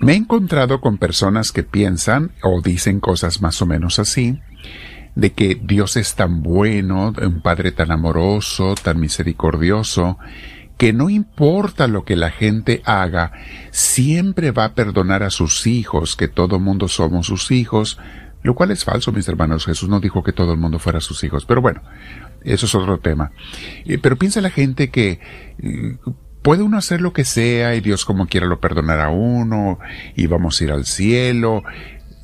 Me he encontrado con personas que piensan o dicen cosas más o menos así, de que Dios es tan bueno, un Padre tan amoroso, tan misericordioso, que no importa lo que la gente haga, siempre va a perdonar a sus hijos, que todo mundo somos sus hijos, lo cual es falso, mis hermanos. Jesús no dijo que todo el mundo fuera sus hijos, pero bueno, eso es otro tema. Eh, pero piensa la gente que eh, puede uno hacer lo que sea y Dios como quiera lo perdonará a uno y vamos a ir al cielo.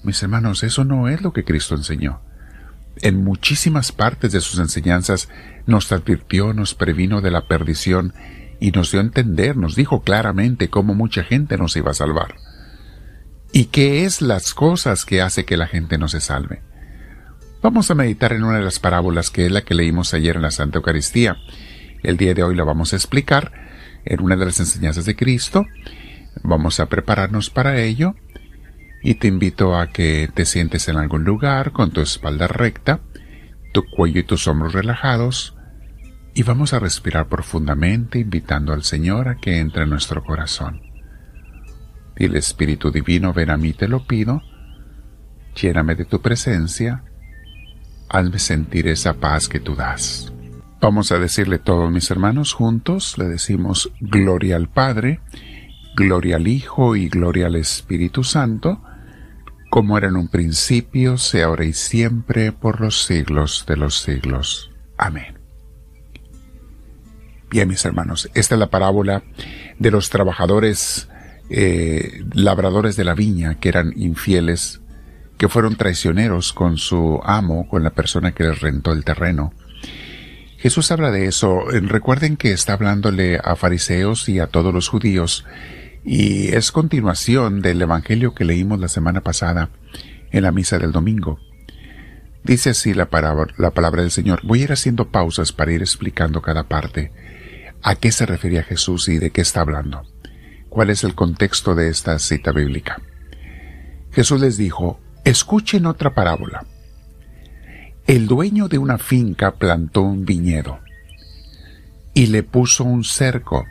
Mis hermanos, eso no es lo que Cristo enseñó en muchísimas partes de sus enseñanzas nos advirtió, nos previno de la perdición y nos dio a entender, nos dijo claramente cómo mucha gente nos iba a salvar. ¿Y qué es las cosas que hace que la gente no se salve? Vamos a meditar en una de las parábolas que es la que leímos ayer en la Santa Eucaristía. El día de hoy la vamos a explicar en una de las enseñanzas de Cristo. Vamos a prepararnos para ello y te invito a que te sientes en algún lugar con tu espalda recta, tu cuello y tus hombros relajados y vamos a respirar profundamente invitando al Señor a que entre en nuestro corazón. Y el Espíritu Divino, ven a mí, te lo pido, lléname de tu presencia, hazme sentir esa paz que tú das. Vamos a decirle todos mis hermanos juntos, le decimos gloria al Padre, gloria al Hijo y gloria al Espíritu Santo, como era en un principio, sea ahora y siempre, por los siglos de los siglos. Amén. Bien, mis hermanos, esta es la parábola de los trabajadores eh, labradores de la viña que eran infieles, que fueron traicioneros con su amo, con la persona que les rentó el terreno. Jesús habla de eso. Recuerden que está hablándole a fariseos y a todos los judíos y es continuación del Evangelio que leímos la semana pasada en la misa del domingo. Dice así la palabra, la palabra del Señor. Voy a ir haciendo pausas para ir explicando cada parte. ¿A qué se refería Jesús y de qué está hablando? ¿Cuál es el contexto de esta cita bíblica? Jesús les dijo, escuchen otra parábola. El dueño de una finca plantó un viñedo y le puso un cerco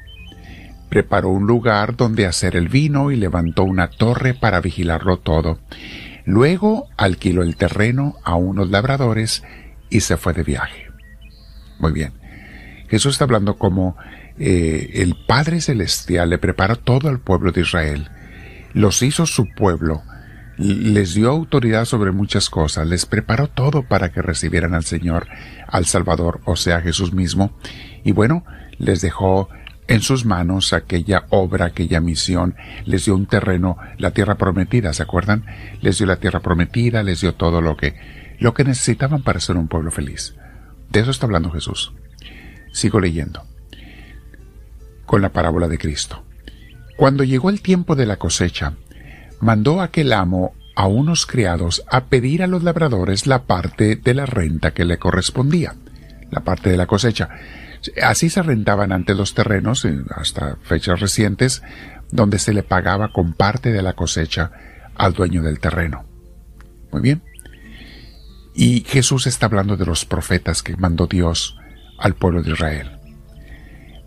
preparó un lugar donde hacer el vino y levantó una torre para vigilarlo todo. Luego alquiló el terreno a unos labradores y se fue de viaje. Muy bien. Jesús está hablando como eh, el Padre Celestial le preparó todo al pueblo de Israel. Los hizo su pueblo. Les dio autoridad sobre muchas cosas. Les preparó todo para que recibieran al Señor, al Salvador, o sea, Jesús mismo. Y bueno, les dejó en sus manos aquella obra, aquella misión, les dio un terreno, la tierra prometida, ¿se acuerdan? Les dio la tierra prometida, les dio todo lo que, lo que necesitaban para ser un pueblo feliz. De eso está hablando Jesús. Sigo leyendo. Con la parábola de Cristo. Cuando llegó el tiempo de la cosecha, mandó aquel amo a unos criados a pedir a los labradores la parte de la renta que le correspondía, la parte de la cosecha. Así se rentaban antes los terrenos, hasta fechas recientes, donde se le pagaba con parte de la cosecha al dueño del terreno. Muy bien. Y Jesús está hablando de los profetas que mandó Dios al pueblo de Israel.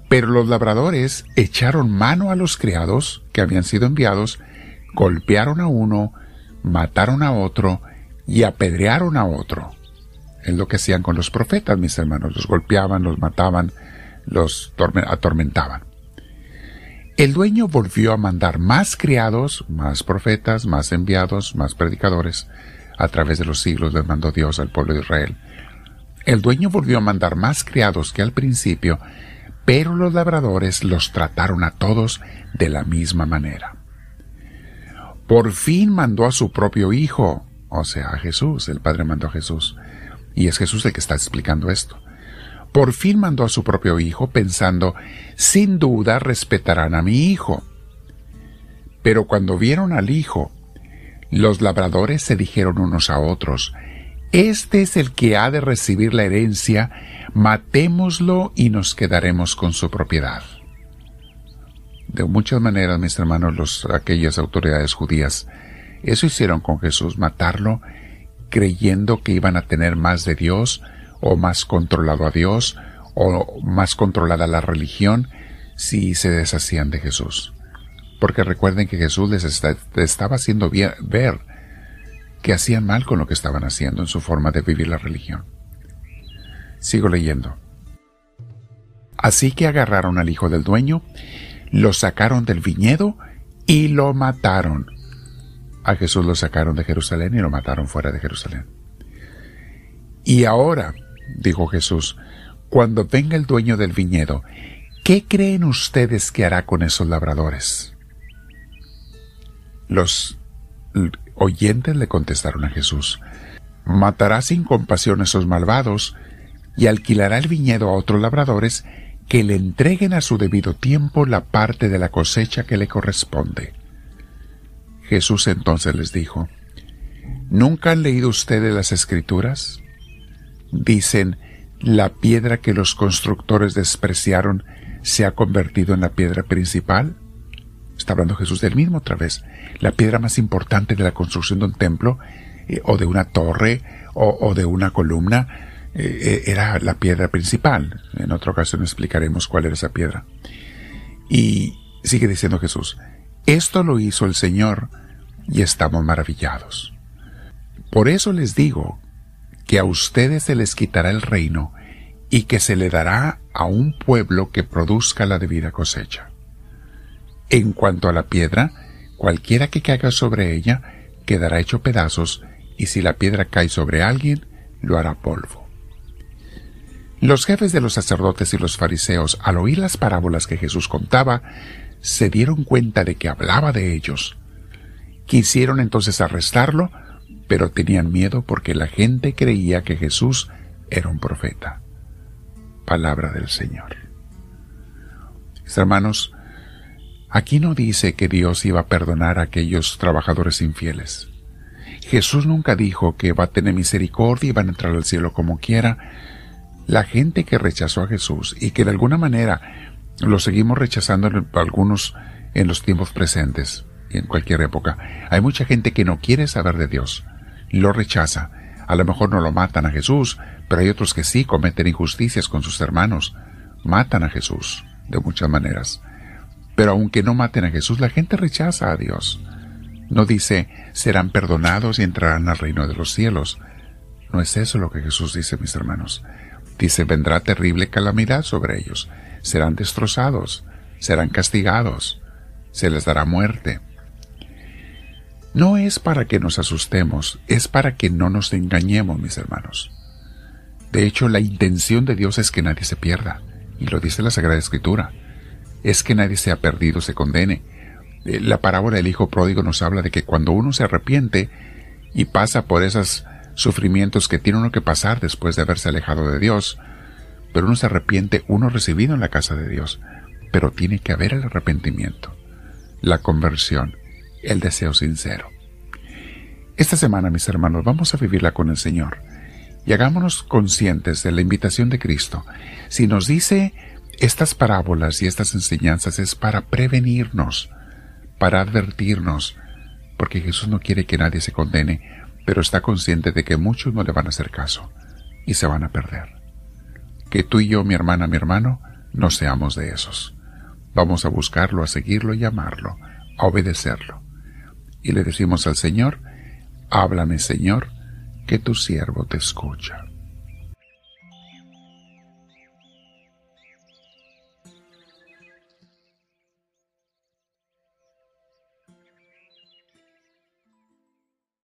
Pero los labradores echaron mano a los criados que habían sido enviados, golpearon a uno, mataron a otro y apedrearon a otro. Es lo que hacían con los profetas, mis hermanos. Los golpeaban, los mataban, los atormentaban. El dueño volvió a mandar más criados, más profetas, más enviados, más predicadores. A través de los siglos les mandó Dios al pueblo de Israel. El dueño volvió a mandar más criados que al principio, pero los labradores los trataron a todos de la misma manera. Por fin mandó a su propio hijo, o sea, a Jesús, el Padre mandó a Jesús, y es Jesús el que está explicando esto. Por fin mandó a su propio hijo pensando, sin duda respetarán a mi hijo. Pero cuando vieron al hijo, los labradores se dijeron unos a otros, Este es el que ha de recibir la herencia, matémoslo y nos quedaremos con su propiedad. De muchas maneras, mis hermanos, los, aquellas autoridades judías, eso hicieron con Jesús, matarlo creyendo que iban a tener más de Dios o más controlado a Dios o más controlada la religión si se deshacían de Jesús. Porque recuerden que Jesús les estaba haciendo ver que hacían mal con lo que estaban haciendo en su forma de vivir la religión. Sigo leyendo. Así que agarraron al hijo del dueño, lo sacaron del viñedo y lo mataron. A Jesús lo sacaron de Jerusalén y lo mataron fuera de Jerusalén. Y ahora, dijo Jesús, cuando venga el dueño del viñedo, ¿qué creen ustedes que hará con esos labradores? Los oyentes le contestaron a Jesús, matará sin compasión a esos malvados y alquilará el viñedo a otros labradores que le entreguen a su debido tiempo la parte de la cosecha que le corresponde. Jesús entonces les dijo, ¿Nunca han leído ustedes las escrituras? Dicen, la piedra que los constructores despreciaron se ha convertido en la piedra principal. Está hablando Jesús del mismo otra vez. La piedra más importante de la construcción de un templo, eh, o de una torre, o de una columna, eh, eh, era la piedra principal. En otra ocasión explicaremos cuál era esa piedra. Y sigue diciendo Jesús, esto lo hizo el Señor y estamos maravillados. Por eso les digo que a ustedes se les quitará el reino y que se le dará a un pueblo que produzca la debida cosecha. En cuanto a la piedra, cualquiera que caiga sobre ella quedará hecho pedazos, y si la piedra cae sobre alguien, lo hará polvo. Los jefes de los sacerdotes y los fariseos, al oír las parábolas que Jesús contaba, se dieron cuenta de que hablaba de ellos. Quisieron entonces arrestarlo, pero tenían miedo porque la gente creía que Jesús era un profeta. Palabra del Señor. Hermanos, aquí no dice que Dios iba a perdonar a aquellos trabajadores infieles. Jesús nunca dijo que va a tener misericordia y van a entrar al cielo como quiera, la gente que rechazó a Jesús y que de alguna manera lo seguimos rechazando algunos en los tiempos presentes y en cualquier época. Hay mucha gente que no quiere saber de Dios, lo rechaza. A lo mejor no lo matan a Jesús, pero hay otros que sí cometen injusticias con sus hermanos. Matan a Jesús de muchas maneras. Pero aunque no maten a Jesús, la gente rechaza a Dios. No dice serán perdonados y entrarán al reino de los cielos. No es eso lo que Jesús dice, mis hermanos. Dice, vendrá terrible calamidad sobre ellos, serán destrozados, serán castigados, se les dará muerte. No es para que nos asustemos, es para que no nos engañemos, mis hermanos. De hecho, la intención de Dios es que nadie se pierda, y lo dice la Sagrada Escritura, es que nadie sea perdido, se condene. Eh, la parábola del Hijo Pródigo nos habla de que cuando uno se arrepiente y pasa por esas sufrimientos que tiene uno que pasar después de haberse alejado de Dios, pero uno se arrepiente, uno recibido en la casa de Dios, pero tiene que haber el arrepentimiento, la conversión, el deseo sincero. Esta semana, mis hermanos, vamos a vivirla con el Señor y hagámonos conscientes de la invitación de Cristo. Si nos dice estas parábolas y estas enseñanzas es para prevenirnos, para advertirnos, porque Jesús no quiere que nadie se condene, pero está consciente de que muchos no le van a hacer caso y se van a perder. Que tú y yo, mi hermana, mi hermano, no seamos de esos. Vamos a buscarlo, a seguirlo y amarlo, a obedecerlo. Y le decimos al Señor, háblame Señor, que tu siervo te escucha.